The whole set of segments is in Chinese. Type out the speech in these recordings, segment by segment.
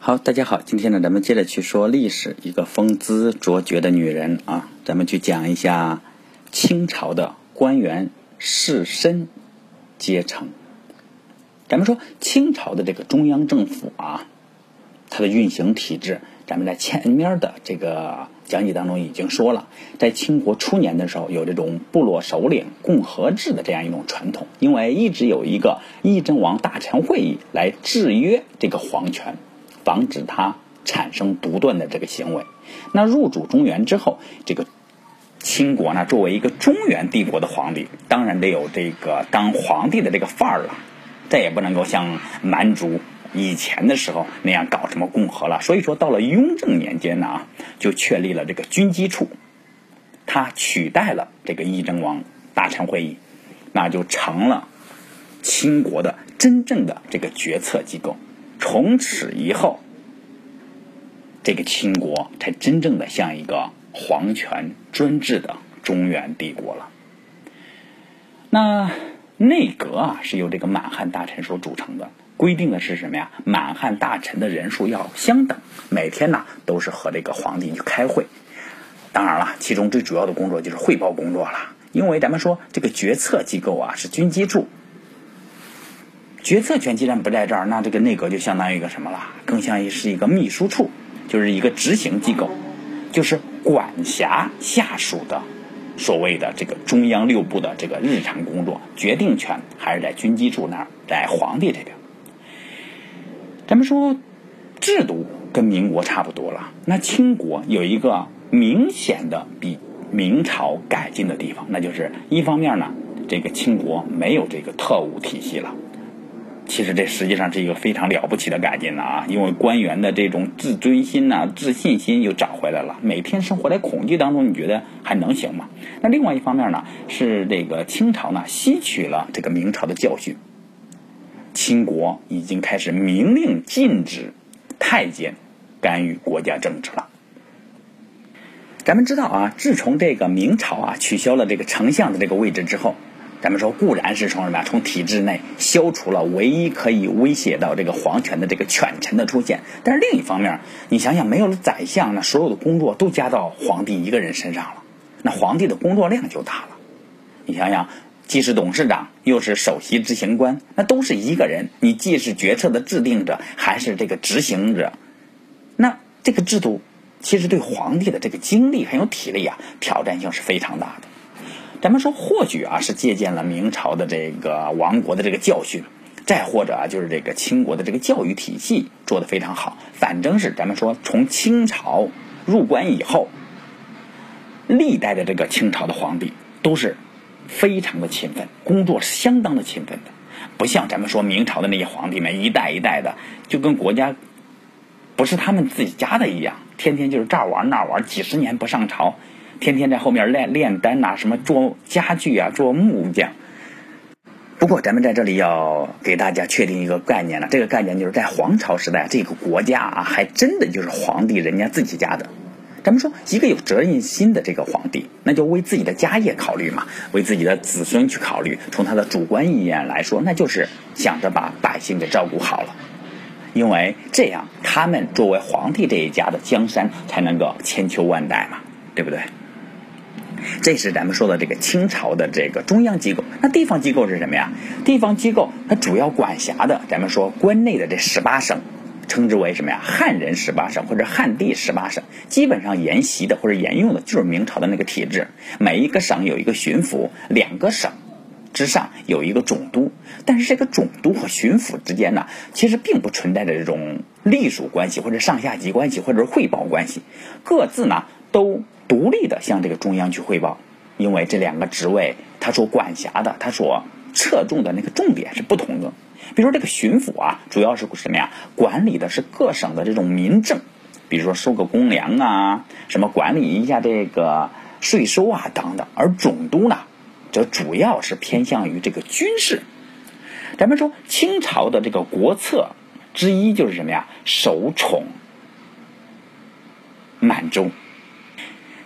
好，大家好，今天呢，咱们接着去说历史，一个风姿卓绝的女人啊，咱们去讲一下清朝的官员士绅阶层。咱们说清朝的这个中央政府啊，它的运行体制，咱们在前面的这个讲解当中已经说了，在清国初年的时候，有这种部落首领共和制的这样一种传统，因为一直有一个议政王大臣会议来制约这个皇权。防止他产生独断的这个行为。那入主中原之后，这个清国呢，作为一个中原帝国的皇帝，当然得有这个当皇帝的这个范儿了。再也不能够像蛮族以前的时候那样搞什么共和了。所以说，到了雍正年间呢，就确立了这个军机处，他取代了这个议政王大臣会议，那就成了清国的真正的这个决策机构。从此以后，这个清国才真正的像一个皇权专制的中原帝国了。那内阁啊是由这个满汉大臣所组成的，规定的是什么呀？满汉大臣的人数要相等，每天呢都是和这个皇帝去开会。当然了，其中最主要的工作就是汇报工作了，因为咱们说这个决策机构啊是军机处。决策权既然不在这儿，那这个内阁就相当于一个什么了？更像于是一个秘书处，就是一个执行机构，就是管辖下属的所谓的这个中央六部的这个日常工作，决定权还是在军机处那儿，在皇帝这边。咱们说制度跟民国差不多了，那清国有一个明显的比明朝改进的地方，那就是一方面呢，这个清国没有这个特务体系了。其实这实际上是一个非常了不起的改进了啊！因为官员的这种自尊心呐、自信心又找回来了。每天生活在恐惧当中，你觉得还能行吗？那另外一方面呢，是这个清朝呢吸取了这个明朝的教训，清国已经开始明令禁止太监干预国家政治了。咱们知道啊，自从这个明朝啊取消了这个丞相的这个位置之后。咱们说固然是从什么呀？从体制内消除了唯一可以威胁到这个皇权的这个权臣的出现，但是另一方面，你想想，没有了宰相，那所有的工作都加到皇帝一个人身上了，那皇帝的工作量就大了。你想想，既是董事长，又是首席执行官，那都是一个人，你既是决策的制定者，还是这个执行者，那这个制度其实对皇帝的这个精力还有体力啊，挑战性是非常大的。咱们说，或许啊是借鉴了明朝的这个亡国的这个教训，再或者啊就是这个清国的这个教育体系做得非常好。反正是咱们说，从清朝入关以后，历代的这个清朝的皇帝都是非常的勤奋，工作是相当的勤奋的，不像咱们说明朝的那些皇帝们一代一代的就跟国家不是他们自己家的一样，天天就是这儿玩那儿玩，几十年不上朝。天天在后面炼炼丹呐，什么做家具啊，做木匠。不过咱们在这里要给大家确定一个概念了，这个概念就是在皇朝时代，这个国家啊，还真的就是皇帝人家自己家的。咱们说一个有责任心的这个皇帝，那就为自己的家业考虑嘛，为自己的子孙去考虑。从他的主观意愿来说，那就是想着把百姓给照顾好了，因为这样他们作为皇帝这一家的江山才能够千秋万代嘛，对不对？这是咱们说的这个清朝的这个中央机构，那地方机构是什么呀？地方机构它主要管辖的，咱们说关内的这十八省，称之为什么呀？汉人十八省或者汉地十八省，基本上沿袭的或者沿用的就是明朝的那个体制。每一个省有一个巡抚，两个省之上有一个总督。但是这个总督和巡抚之间呢，其实并不存在着这种隶属关系或者上下级关系或者汇报关系，各自呢都。独立的向这个中央去汇报，因为这两个职位他所管辖的，他所侧重的那个重点是不同的。比如说这个巡抚啊，主要是什么呀？管理的是各省的这种民政，比如说收个公粮啊，什么管理一下这个税收啊等等。而总督呢，则主要是偏向于这个军事。咱们说清朝的这个国策之一就是什么呀？首宠满洲。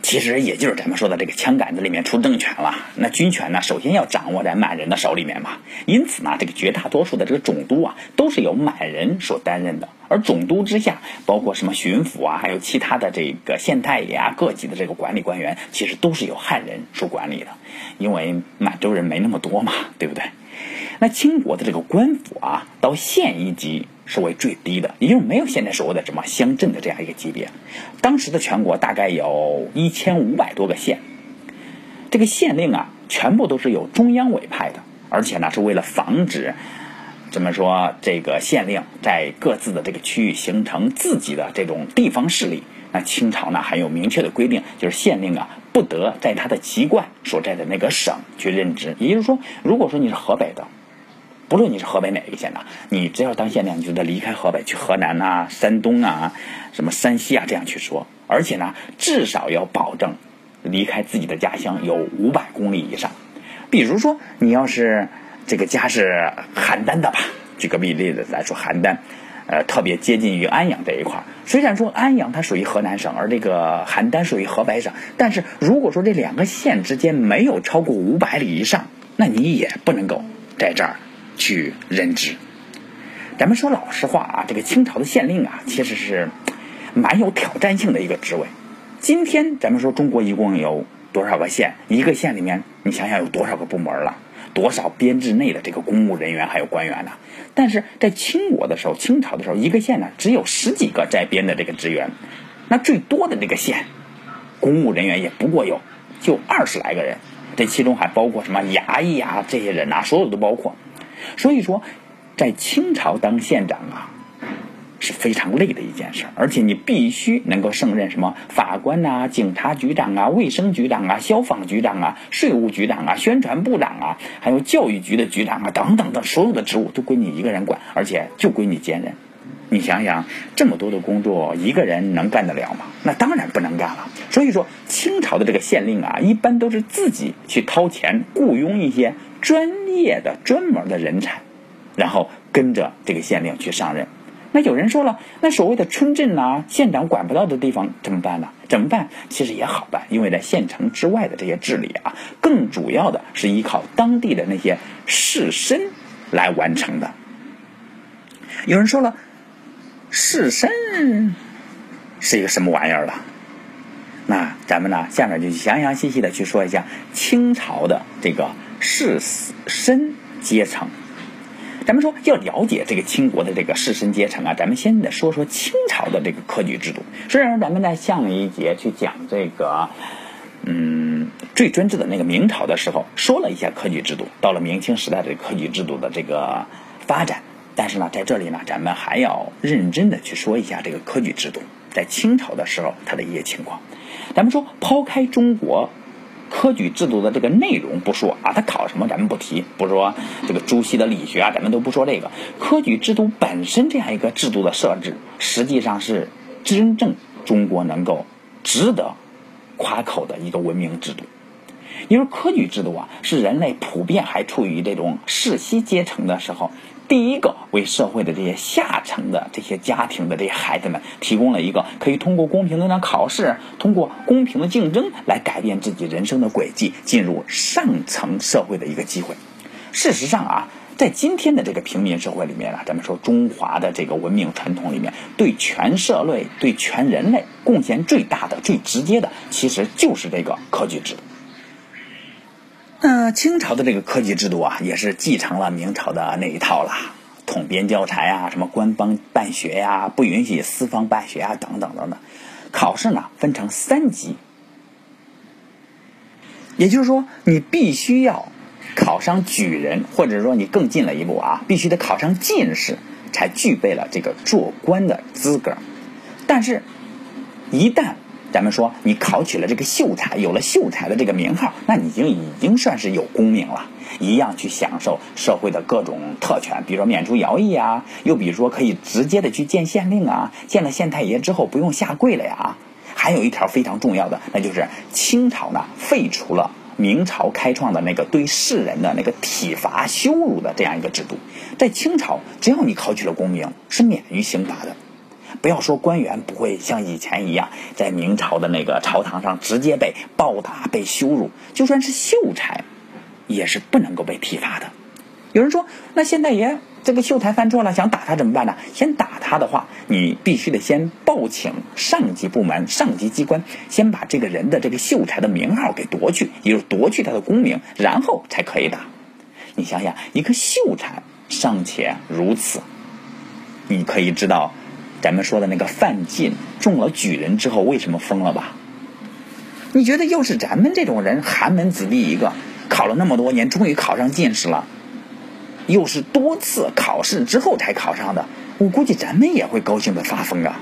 其实也就是咱们说的这个枪杆子里面出政权了。那军权呢，首先要掌握在满人的手里面嘛。因此呢，这个绝大多数的这个总督啊，都是由满人所担任的。而总督之下，包括什么巡抚啊，还有其他的这个县太爷啊，各级的这个管理官员，其实都是由汉人所管理的。因为满洲人没那么多嘛，对不对？那清国的这个官府啊，到县一级是为最低的，也就没有现在所谓的什么乡镇的这样一个级别。当时的全国大概有一千五百多个县，这个县令啊，全部都是由中央委派的，而且呢，是为了防止怎么说这个县令在各自的这个区域形成自己的这种地方势力。那清朝呢，还有明确的规定，就是县令啊，不得在他的籍贯所在的那个省去任职。也就是说，如果说你是河北的。不论你是河北哪个县的，你只要当县令，你就得离开河北去河南呐、山东啊、什么山西啊这样去说。而且呢，至少要保证离开自己的家乡有五百公里以上。比如说，你要是这个家是邯郸的吧，举个例子来说，邯郸，呃，特别接近于安阳这一块。虽然说安阳它属于河南省，而这个邯郸属于河北省，但是如果说这两个县之间没有超过五百里以上，那你也不能够在这儿。去任职，咱们说老实话啊，这个清朝的县令啊，其实是蛮有挑战性的一个职位。今天咱们说中国一共有多少个县？一个县里面，你想想有多少个部门了？多少编制内的这个公务人员还有官员呢？但是在清国的时候，清朝的时候，一个县呢只有十几个在编的这个职员，那最多的这个县，公务人员也不过有就二十来个人，这其中还包括什么衙役啊这些人呐，所有都包括。所以说，在清朝当县长啊，是非常累的一件事，而且你必须能够胜任什么法官呐、警察局长啊、卫生局长啊、消防局长啊、税务局长啊、宣传部长啊，还有教育局的局长啊等等的所有的职务都归你一个人管，而且就归你兼任。你想想，这么多的工作，一个人能干得了吗？那当然不能干了。所以说，清朝的这个县令啊，一般都是自己去掏钱雇佣一些。专业的、专门的人才，然后跟着这个县令去上任。那有人说了，那所谓的村镇呐，县长管不到的地方怎么办呢？怎么办？其实也好办，因为在县城之外的这些治理啊，更主要的是依靠当地的那些士绅来完成的。有人说了，士绅是一个什么玩意儿了？那咱们呢，下面就详详细细的去说一下清朝的这个。士绅阶层，咱们说要了解这个清国的这个士绅阶层啊，咱们先得说说清朝的这个科举制度。虽然咱们在下面一节去讲这个，嗯，最专制的那个明朝的时候，说了一下科举制度，到了明清时代的科举制度的这个发展，但是呢，在这里呢，咱们还要认真的去说一下这个科举制度在清朝的时候它的一些情况。咱们说抛开中国。科举制度的这个内容不说啊，它考什么咱们不提，不说这个朱熹的理学啊，咱们都不说这个。科举制度本身这样一个制度的设置，实际上是真正中国能够值得夸口的一个文明制度。因为科举制度啊，是人类普遍还处于这种世袭阶层的时候。第一个为社会的这些下层的这些家庭的这些孩子们提供了一个可以通过公平的那考试，通过公平的竞争来改变自己人生的轨迹，进入上层社会的一个机会。事实上啊，在今天的这个平民社会里面啊，咱们说中华的这个文明传统里面，对全社会、对全人类贡献最大的、最直接的，其实就是这个科举制那清朝的这个科举制度啊，也是继承了明朝的那一套了，统编教材啊，什么官方办学呀，不允许私方办学啊，等等等等。考试呢分成三级，也就是说，你必须要考上举人，或者说你更进了一步啊，必须得考上进士，才具备了这个做官的资格。但是，一旦咱们说，你考取了这个秀才，有了秀才的这个名号，那你就已经算是有功名了，一样去享受社会的各种特权，比如说免除徭役啊，又比如说可以直接的去见县令啊，见了县太爷之后不用下跪了呀。还有一条非常重要的，那就是清朝呢废除了明朝开创的那个对世人的那个体罚羞辱的这样一个制度，在清朝，只要你考取了功名，是免于刑罚的。不要说官员不会像以前一样在明朝的那个朝堂上直接被暴打、被羞辱，就算是秀才，也是不能够被体罚的。有人说，那现在也这个秀才犯错了，想打他怎么办呢？先打他的话，你必须得先报请上级部门、上级机关，先把这个人的这个秀才的名号给夺去，也就是夺去他的功名，然后才可以打。你想想，一个秀才尚且如此，你可以知道，咱们说的那个范进中了举人之后为什么疯了吧？你觉得要是咱们这种人，寒门子弟一个，考了那么多年，终于考上进士了，又是多次考试之后才考上的，我估计咱们也会高兴的发疯啊！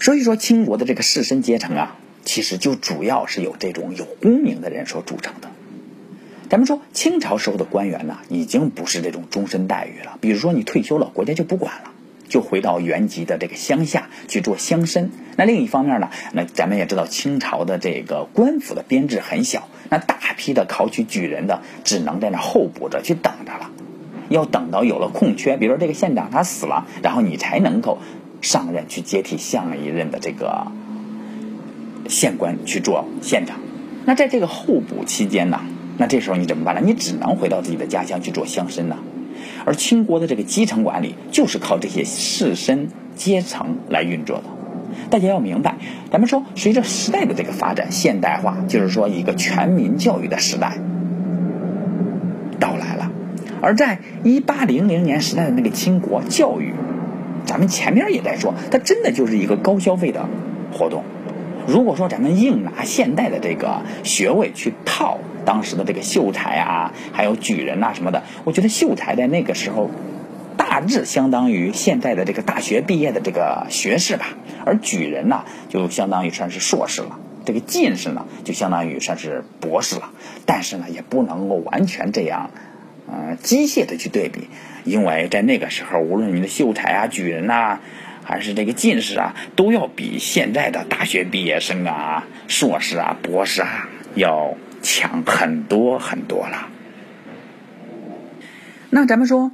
所以说，清国的这个士绅阶层啊，其实就主要是由这种有功名的人所组成的。咱们说清朝时候的官员呢，已经不是这种终身待遇了。比如说你退休了，国家就不管了，就回到原籍的这个乡下去做乡绅。那另一方面呢，那咱们也知道清朝的这个官府的编制很小，那大批的考取举人的只能在那候补着去等着了。要等到有了空缺，比如说这个县长他死了，然后你才能够上任去接替下一任的这个县官去做县长。那在这个候补期间呢？那这时候你怎么办呢？你只能回到自己的家乡去做乡绅呢。而清国的这个基层管理就是靠这些士绅阶层来运作的。大家要明白，咱们说随着时代的这个发展，现代化就是说一个全民教育的时代到来了。而在一八零零年时代的那个清国教育，咱们前面也在说，它真的就是一个高消费的活动。如果说咱们硬拿现代的这个学位去套当时的这个秀才啊，还有举人呐什么的，我觉得秀才在那个时候大致相当于现在的这个大学毕业的这个学士吧，而举人呢就相当于算是硕士了，这个进士呢就相当于算是博士了。但是呢，也不能够完全这样，呃，机械的去对比，因为在那个时候，无论你的秀才啊、举人呐。还是这个进士啊，都要比现在的大学毕业生啊、硕士啊、博士啊要强很多很多了。那咱们说，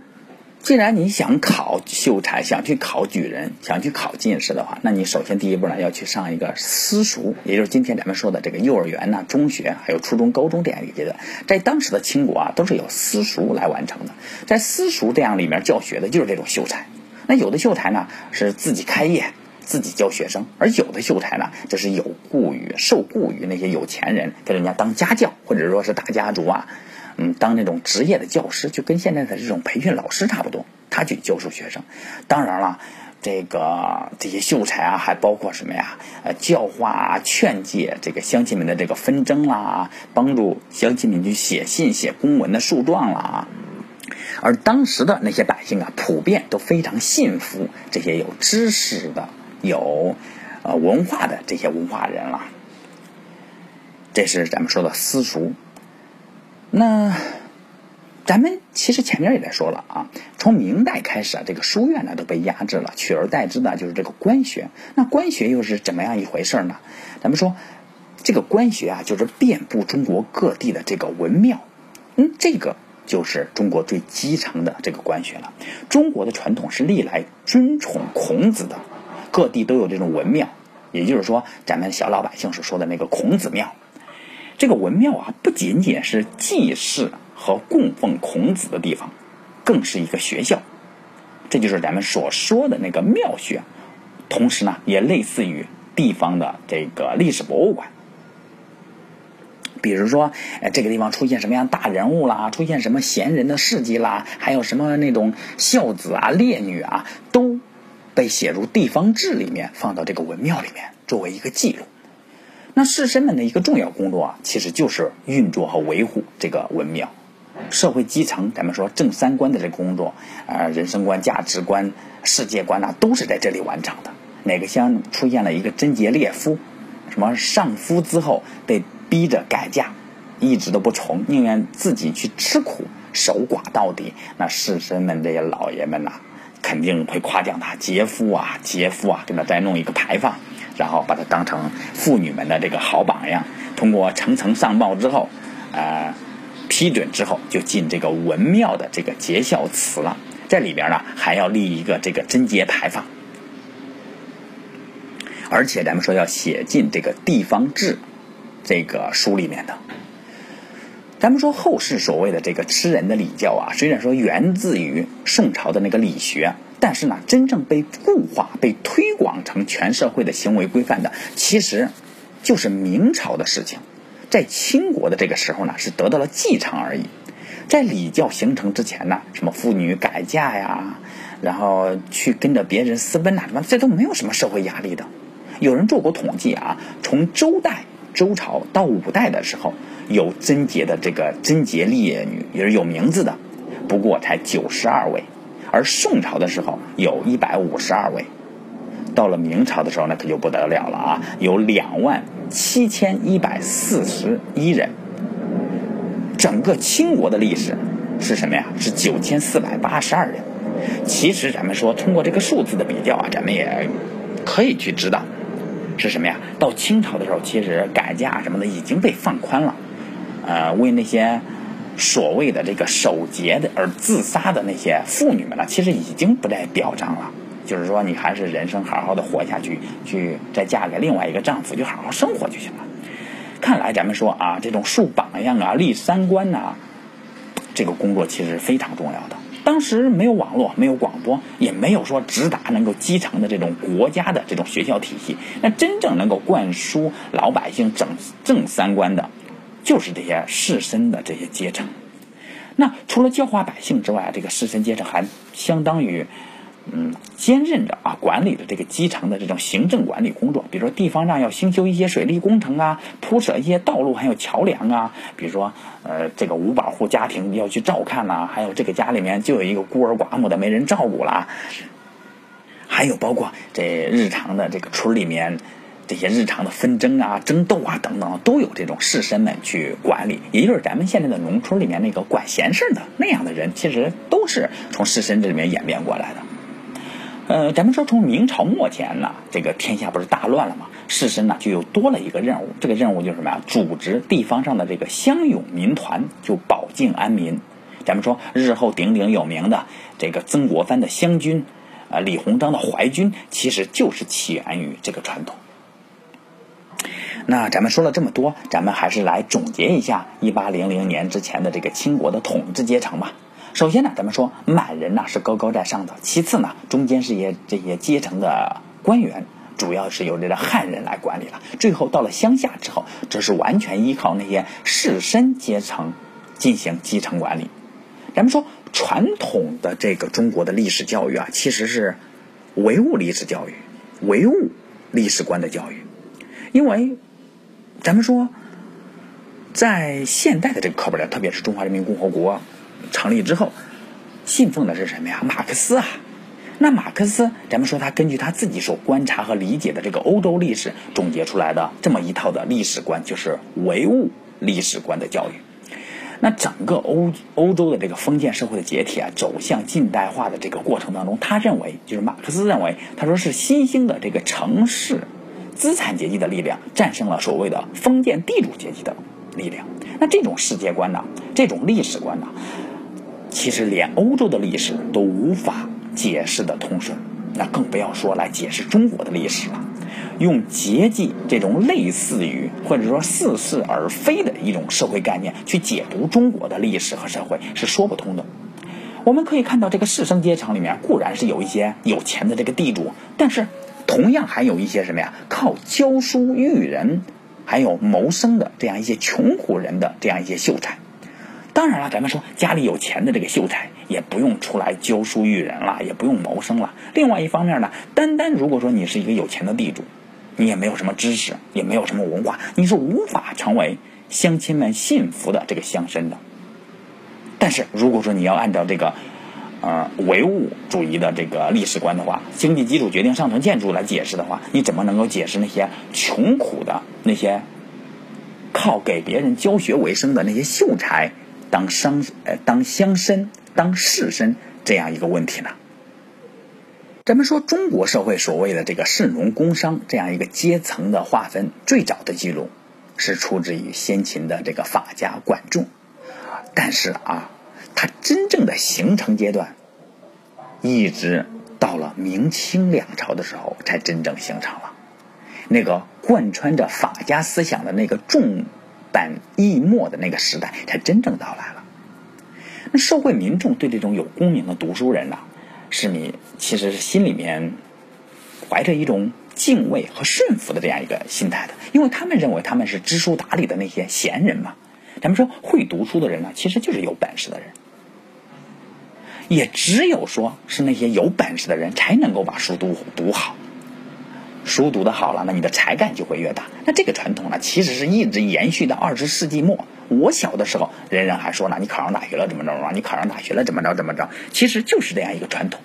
既然你想考秀才，想去考举人，想去考进士的话，那你首先第一步呢，要去上一个私塾，也就是今天咱们说的这个幼儿园呐、中学，还有初中、高中这样一个阶段。在当时的清国啊，都是由私塾来完成的。在私塾这样里面教学的就是这种秀才。那有的秀才呢是自己开业，自己教学生，而有的秀才呢，就是有雇于、受雇于那些有钱人，给人家当家教，或者说是大家族啊，嗯，当那种职业的教师，就跟现在的这种培训老师差不多，他去教授学生。当然了，这个这些秀才啊，还包括什么呀？呃，教化、劝诫这个乡亲们的这个纷争啦，帮助乡亲们去写信、写公文的诉状啦。而当时的那些百姓啊，普遍都非常信服这些有知识的、有呃文化的这些文化人了。这是咱们说的私塾。那咱们其实前面也在说了啊，从明代开始啊，这个书院呢都被压制了，取而代之的就是这个官学。那官学又是怎么样一回事呢？咱们说这个官学啊，就是遍布中国各地的这个文庙。嗯，这个。就是中国最基层的这个官学了。中国的传统是历来尊崇孔子的，各地都有这种文庙，也就是说，咱们小老百姓所说的那个孔子庙。这个文庙啊，不仅仅是祭祀和供奉孔子的地方，更是一个学校。这就是咱们所说的那个庙学，同时呢，也类似于地方的这个历史博物馆。比如说，呃，这个地方出现什么样大人物啦，出现什么贤人的事迹啦，还有什么那种孝子啊、烈女啊，都被写入地方志里面，放到这个文庙里面作为一个记录。那士绅们的一个重要工作啊，其实就是运作和维护这个文庙。社会基层，咱们说正三观的这工作，啊，人生观、价值观、世界观呐，都是在这里完成的。哪个乡出现了一个贞洁烈夫，什么上夫之后被。逼着改嫁，一直都不从，宁愿自己去吃苦，守寡到底。那士绅们这些老爷们呐，肯定会夸奖他杰夫啊，杰夫啊，给他再弄一个牌坊，然后把他当成妇女们的这个好榜样。通过层层上报之后，呃，批准之后就进这个文庙的这个节孝祠了。这里边呢还要立一个这个贞节牌坊，而且咱们说要写进这个地方志这个书里面的。咱们说后世所谓的这个吃人的礼教啊，虽然说源自于宋朝的那个理学，但是呢，真正被固化、被推广成全社会的行为规范的，其实就是明朝的事情。在清国的这个时候呢，是得到了继承而已。在礼教形成之前呢，什么妇女改嫁呀，然后去跟着别人私奔呐，什么这都没有什么社会压力的。有人做过统计啊，从周代、周朝到五代的时候。有贞洁的这个贞洁烈女也是有名字的，不过才九十二位，而宋朝的时候有一百五十二位，到了明朝的时候那可就不得了了啊，有两万七千一百四十一人。整个清国的历史是什么呀？是九千四百八十二人。其实咱们说通过这个数字的比较啊，咱们也可以去知道是什么呀？到清朝的时候，其实改嫁什么的已经被放宽了。呃，为那些所谓的这个守节的而自杀的那些妇女们呢，其实已经不再表彰了。就是说，你还是人生好好的活下去，去再嫁给另外一个丈夫，就好好生活就行了。看来咱们说啊，这种树榜样啊、立三观呐，这个工作其实非常重要的。当时没有网络，没有广播，也没有说直达能够基层的这种国家的这种学校体系。那真正能够灌输老百姓正正三观的。就是这些士绅的这些阶层，那除了教化百姓之外，这个士绅阶层还相当于，嗯，兼任着啊管理的这个基层的这种行政管理工作。比如说地方上要兴修一些水利工程啊，铺设一些道路，还有桥梁啊。比如说，呃，这个五保户家庭要去照看呐，还有这个家里面就有一个孤儿寡母的没人照顾了，还有包括这日常的这个村里面。这些日常的纷争啊、争斗啊等等，都有这种士绅们去管理，也就是咱们现在的农村里面那个管闲事的那样的人，其实都是从士绅这里面演变过来的。呃，咱们说从明朝末前呢，这个天下不是大乱了吗？士绅呢就又多了一个任务，这个任务就是什么呀？组织地方上的这个乡勇民团，就保境安民。咱们说日后鼎鼎有名的这个曾国藩的湘军，啊，李鸿章的淮军，其实就是起源于这个传统。那咱们说了这么多，咱们还是来总结一下一八零零年之前的这个清国的统治阶层吧。首先呢，咱们说满人呢是高高在上的，其次呢，中间是些这些阶层的官员，主要是由这个汉人来管理了。最后到了乡下之后，这是完全依靠那些士绅阶层进行基层管理。咱们说传统的这个中国的历史教育啊，其实是唯物历史教育，唯物历史观的教育，因为。咱们说，在现代的这个课本里，特别是中华人民共和国成立之后，信奉的是什么呀？马克思啊。那马克思，咱们说他根据他自己所观察和理解的这个欧洲历史，总结出来的这么一套的历史观，就是唯物历史观的教育。那整个欧欧洲的这个封建社会的解体啊，走向近代化的这个过程当中，他认为，就是马克思认为，他说是新兴的这个城市。资产阶级的力量战胜了所谓的封建地主阶级的力量。那这种世界观呢？这种历史观呢？其实连欧洲的历史都无法解释的通顺，那更不要说来解释中国的历史了。用阶级这种类似于或者说似是而非的一种社会概念去解读中国的历史和社会是说不通的。我们可以看到，这个士绅阶层里面固然是有一些有钱的这个地主，但是。同样还有一些什么呀？靠教书育人，还有谋生的这样一些穷苦人的这样一些秀才。当然了，咱们说家里有钱的这个秀才也不用出来教书育人了，也不用谋生了。另外一方面呢，单单如果说你是一个有钱的地主，你也没有什么知识，也没有什么文化，你是无法成为乡亲们信服的这个乡绅的。但是如果说你要按照这个。呃，唯物主义的这个历史观的话，经济基础决定上层建筑来解释的话，你怎么能够解释那些穷苦的那些靠给别人教学为生的那些秀才当商呃当乡绅当士绅这样一个问题呢？咱们说中国社会所谓的这个士农工商这样一个阶层的划分，最早的记录是出自于先秦的这个法家管仲，但是啊。它真正的形成阶段，一直到了明清两朝的时候才真正形成了。那个贯穿着法家思想的那个重版易墨的那个时代才真正到来了。那社会民众对这种有功名的读书人呢，是你其实是心里面怀着一种敬畏和顺服的这样一个心态的，因为他们认为他们是知书达理的那些贤人嘛。咱们说会读书的人呢，其实就是有本事的人，也只有说是那些有本事的人才能够把书读读好。书读的好了，那你的才干就会越大。那这个传统呢，其实是一直延续到二十世纪末。我小的时候，人人还说呢，你考上大学了怎么着着？你考上大学了怎么着怎么着？其实就是这样一个传统。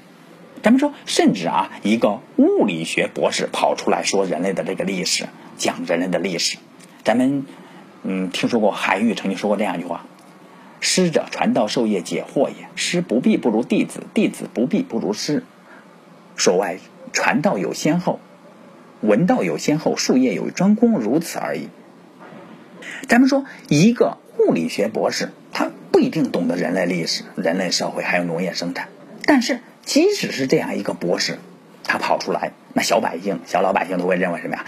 咱们说，甚至啊，一个物理学博士跑出来说人类的这个历史，讲人类的历史。咱们嗯，听说过韩愈曾经说过这样一句话：“师者，传道授业解惑也。师不必不如弟子，弟子不必不如师。所谓传道有先后。”闻道有先后，术业有专攻，如此而已。咱们说，一个物理学博士，他不一定懂得人类历史、人类社会还有农业生产。但是，即使是这样一个博士，他跑出来，那小百姓、小老百姓都会认为什么呀？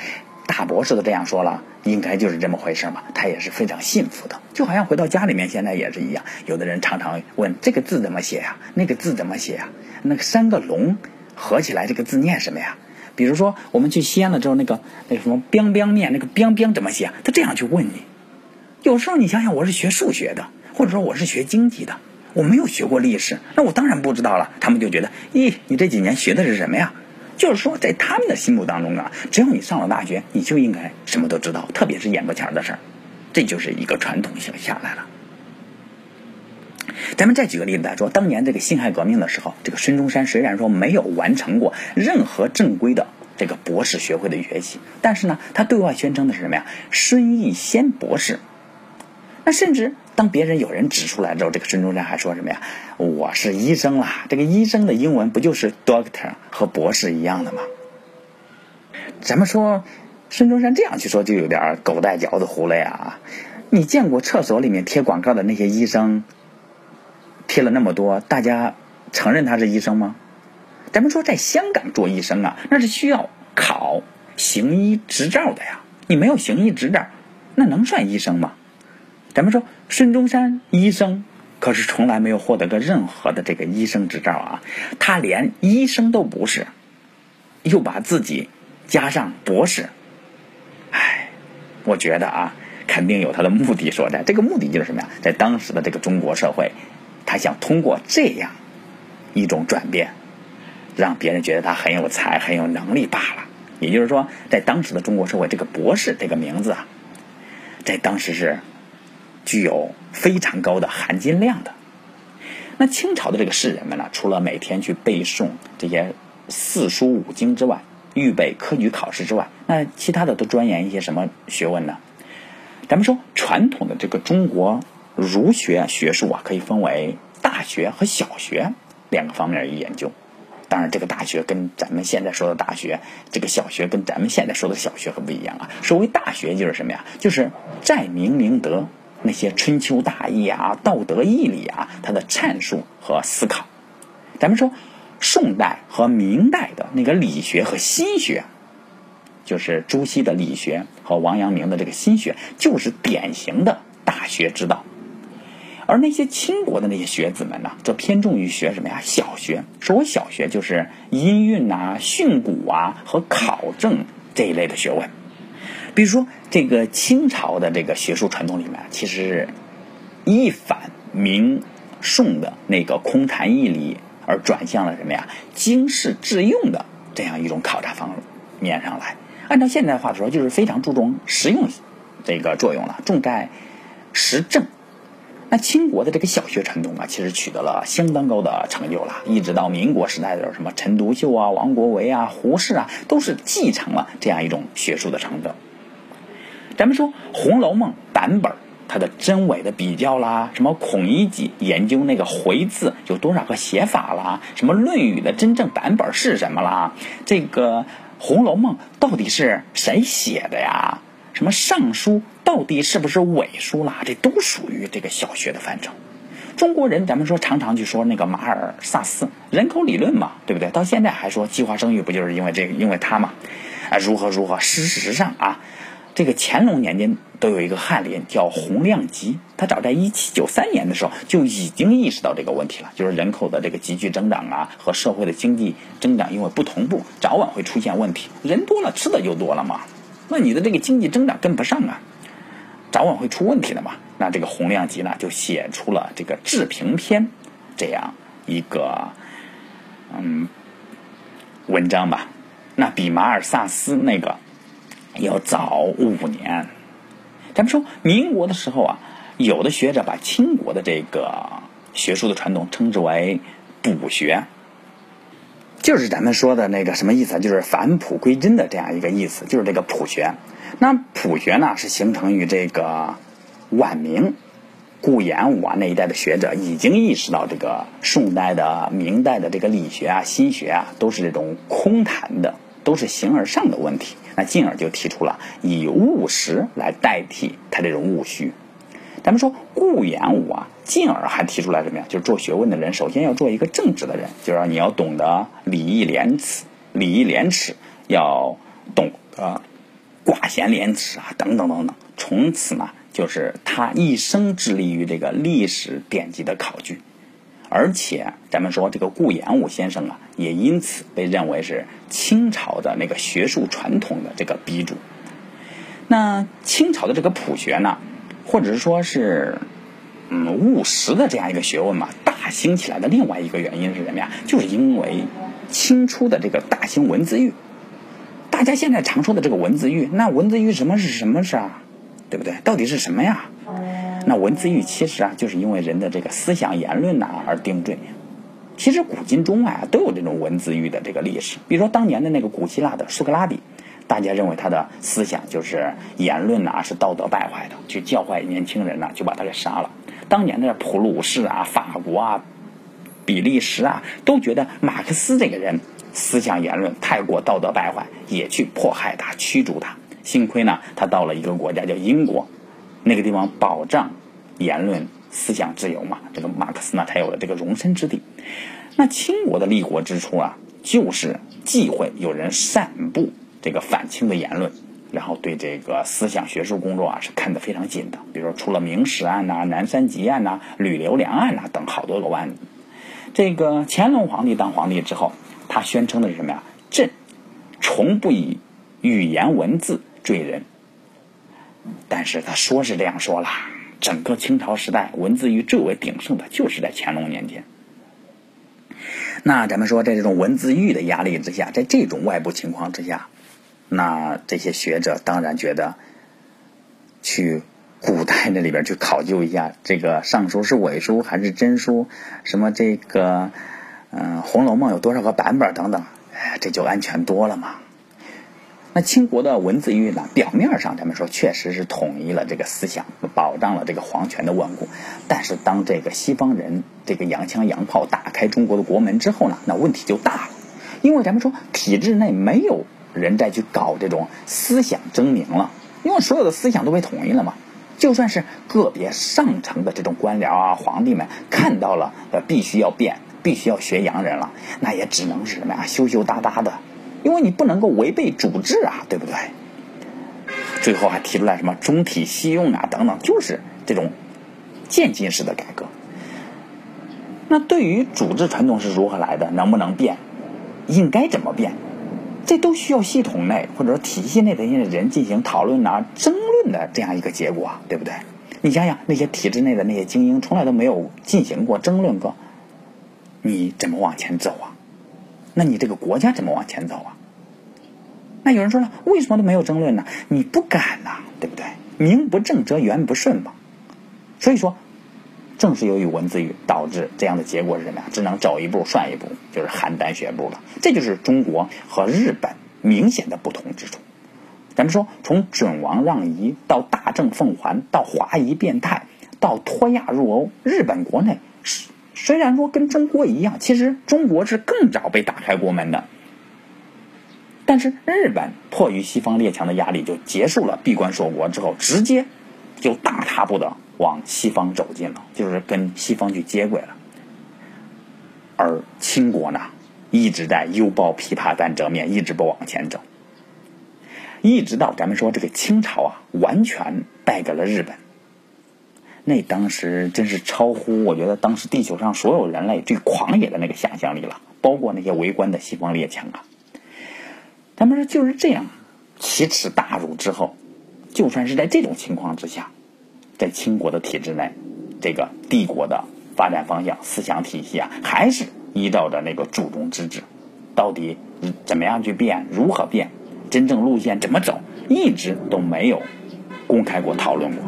大博士都这样说了，应该就是这么回事嘛。他也是非常幸福的。就好像回到家里面，现在也是一样。有的人常常问：这个字怎么写呀？那个字怎么写呀？那个三个龙合起来，这个字念什么呀？比如说，我们去西安了之后，那个那个什么 “biang biang 面”，那个 “biang biang” 怎么写？他这样去问你。有时候你想想，我是学数学的，或者说我是学经济的，我没有学过历史，那我当然不知道了。他们就觉得，咦，你这几年学的是什么呀？就是说，在他们的心目当中啊，只要你上了大学，你就应该什么都知道，特别是眼巴前的事儿。这就是一个传统性下来了。咱们再举个例子来说，当年这个辛亥革命的时候，这个孙中山虽然说没有完成过任何正规的这个博士学会的学习，但是呢，他对外宣称的是什么呀？孙逸仙博士。那甚至当别人有人指出来之后，这个孙中山还说什么呀？我是医生啦！这个医生的英文不就是 doctor 和博士一样的吗？咱们说孙中山这样去说，就有点狗带嚼子糊了呀！你见过厕所里面贴广告的那些医生？贴了那么多，大家承认他是医生吗？咱们说在香港做医生啊，那是需要考行医执照的呀。你没有行医执照，那能算医生吗？咱们说孙中山医生，可是从来没有获得过任何的这个医生执照啊。他连医生都不是，又把自己加上博士，唉，我觉得啊，肯定有他的目的所在。这个目的就是什么呀？在当时的这个中国社会。他想通过这样一种转变，让别人觉得他很有才、很有能力罢了。也就是说，在当时的中国社会，这个博士这个名字啊，在当时是具有非常高的含金量的。那清朝的这个士人们呢，除了每天去背诵这些四书五经之外，预备科举考试之外，那其他的都钻研一些什么学问呢？咱们说传统的这个中国。儒学学术啊，可以分为大学和小学两个方面研究。当然，这个大学跟咱们现在说的大学，这个小学跟咱们现在说的小学可不一样啊。所谓大学就是什么呀？就是在明明德那些春秋大义啊、道德义理啊，他的阐述和思考。咱们说宋代和明代的那个理学和心学，就是朱熹的理学和王阳明的这个心学，就是典型的大学之道。而那些清国的那些学子们呢，则偏重于学什么呀？小学。所谓小学，就是音韵啊、训诂啊和考证这一类的学问。比如说，这个清朝的这个学术传统里面，其实是一反明宋的那个空谈义理，而转向了什么呀？经世致用的这样一种考察方面上来。按照现代话说，就是非常注重实用这个作用了，重在实证。那清国的这个小学传统啊，其实取得了相当高的成就了。一直到民国时代的时候什么陈独秀啊、王国维啊、胡适啊，都是继承了这样一种学术的成就。咱们说《红楼梦》版本，它的真伪的比较啦，什么孔乙己研究那个回字有多少个写法啦，什么《论语》的真正版本是什么啦，这个《红楼梦》到底是谁写的呀？什么尚书到底是不是伪书啦？这都属于这个小学的范畴。中国人咱们说常常去说那个马尔萨斯人口理论嘛，对不对？到现在还说计划生育不就是因为这个，因为他嘛，啊如何如何？事实上啊。这个乾隆年间都有一个翰林叫洪亮吉，他早在一七九三年的时候就已经意识到这个问题了，就是人口的这个急剧增长啊和社会的经济增长因为不同步，早晚会出现问题。人多了，吃的就多了嘛，那你的这个经济增长跟不上啊，早晚会出问题的嘛。那这个洪亮吉呢，就写出了这个《治平篇》这样一个嗯文章吧。那比马尔萨斯那个。要早五年，咱们说民国的时候啊，有的学者把清国的这个学术的传统称之为补学，就是咱们说的那个什么意思啊？就是返璞归真的这样一个意思，就是这个朴学。那朴学呢，是形成于这个晚明，顾炎武啊那一代的学者已经意识到，这个宋代的、明代的这个理学啊、心学啊，都是这种空谈的。都是形而上的问题，那进而就提出了以务实来代替他这种务虚。咱们说顾炎武啊，进而还提出来什么呀？就是做学问的人，首先要做一个正直的人，就是你要懂得礼义廉耻，礼义廉耻要懂得寡贤廉耻啊，等等等等。从此呢，就是他一生致力于这个历史典籍的考据。而且，咱们说这个顾炎武先生啊，也因此被认为是清朝的那个学术传统的这个鼻祖。那清朝的这个朴学呢，或者是说是嗯务实的这样一个学问嘛，大兴起来的另外一个原因是什么呀？就是因为清初的这个大兴文字狱。大家现在常说的这个文字狱，那文字狱什么是什么事啊？对不对？到底是什么呀？那文字狱其实啊，就是因为人的这个思想言论呐而定罪。其实古今中外啊都有这种文字狱的这个历史。比如说当年的那个古希腊的苏格拉底，大家认为他的思想就是言论呐是道德败坏的，去教坏年轻人呐，就把他给杀了。当年的普鲁士啊、法国啊、比利时啊，都觉得马克思这个人思想言论太过道德败坏，也去迫害他、驱逐他。幸亏呢，他到了一个国家叫英国。那个地方保障言论思想自由嘛，这个马克思呢才有了这个容身之地。那清国的立国之初啊，就是忌讳有人散布这个反清的言论，然后对这个思想学术工作啊是看得非常紧的。比如说出了明史案呐、南山集案呐、吕留良案呐等好多个案子。这个乾隆皇帝当皇帝之后，他宣称的是什么呀？朕从不以语言文字罪人。但是他说是这样说了，整个清朝时代文字狱最为鼎盛的就是在乾隆年间。那咱们说，在这种文字狱的压力之下，在这种外部情况之下，那这些学者当然觉得，去古代那里边去考究一下，这个尚书是伪书还是真书，什么这个嗯《红楼梦》有多少个版本等等，哎，这就安全多了嘛。那清国的文字狱呢？表面上咱们说确实是统一了这个思想，保障了这个皇权的稳固。但是当这个西方人这个洋枪洋炮打开中国的国门之后呢，那问题就大了。因为咱们说体制内没有人再去搞这种思想争鸣了，因为所有的思想都被统一了嘛。就算是个别上层的这种官僚啊、皇帝们看到了，呃，必须要变，必须要学洋人了，那也只能是什么呀，羞羞答答的。因为你不能够违背主制啊，对不对？最后还提出来什么中体西用啊等等，就是这种渐进式的改革。那对于主制传统是如何来的，能不能变，应该怎么变，这都需要系统内或者说体系内的一些人进行讨论啊、争论的这样一个结果，对不对？你想想那些体制内的那些精英，从来都没有进行过争论过，你怎么往前走啊？那你这个国家怎么往前走啊？那有人说了，为什么都没有争论呢？你不敢呐，对不对？名不正则言不顺嘛。所以说，正是由于文字狱导致这样的结果是什么呀？只能走一步算一步，就是邯郸学步了。这就是中国和日本明显的不同之处。咱们说，从准王让夷到大政奉还，到华夷变态，到脱亚入欧，日本国内。虽然说跟中国一样，其实中国是更早被打开国门的，但是日本迫于西方列强的压力，就结束了闭关锁国之后，直接就大踏步的往西方走进了，就是跟西方去接轨了。而清国呢，一直在犹抱琵琶半遮面，一直不往前走。一直到咱们说这个清朝啊，完全败给了日本，那当时真是超乎我觉得当时地球上所有人类最狂野的那个想象力了，包括那些围观的西方列强啊。咱们说就是这样，奇耻大辱之后，就算是在这种情况之下，在清国的体制内，这个帝国的发展方向、思想体系啊，还是依照着那个祖宗之治，到底怎么样去变，如何变？真正路线怎么走，一直都没有公开过讨论过。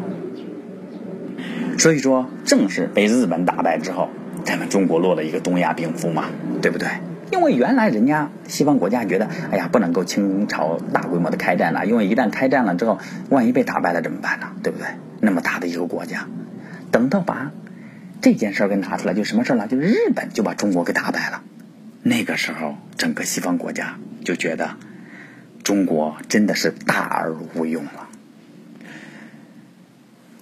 所以说，正是被日本打败之后，咱们中国落了一个东亚病夫嘛，对不对？因为原来人家西方国家觉得，哎呀，不能够清朝大规模的开战了，因为一旦开战了之后，万一被打败了怎么办呢？对不对？那么大的一个国家，等到把这件事儿给拿出来，就什么事儿了？就日本就把中国给打败了。那个时候，整个西方国家就觉得。中国真的是大而无用了。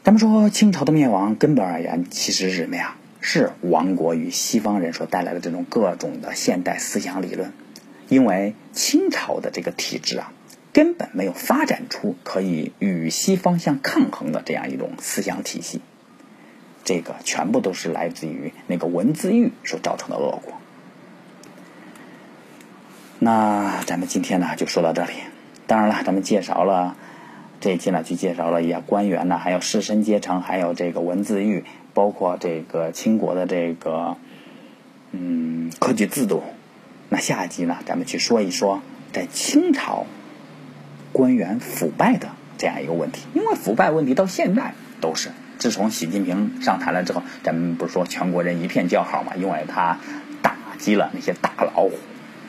咱们说清朝的灭亡，根本而言其实是什么呀？是亡国与西方人所带来的这种各种的现代思想理论。因为清朝的这个体制啊，根本没有发展出可以与西方相抗衡的这样一种思想体系。这个全部都是来自于那个文字狱所造成的恶果。那咱们今天呢就说到这里。当然了，咱们介绍了这一期呢，去介绍了一下官员呢，还有士绅阶层，还有这个文字狱，包括这个清国的这个嗯科举制度。那下一集呢，咱们去说一说在清朝官员腐败的这样一个问题。因为腐败问题到现在都是，自从习近平上台了之后，咱们不是说全国人一片叫好嘛？因为他打击了那些大老虎。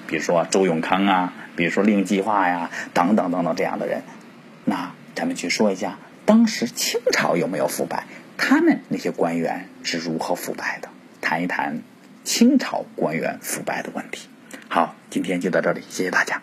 比如说周永康啊，比如说令计划呀，等等等等这样的人，那咱们去说一下，当时清朝有没有腐败？他们那些官员是如何腐败的？谈一谈清朝官员腐败的问题。好，今天就到这里，谢谢大家。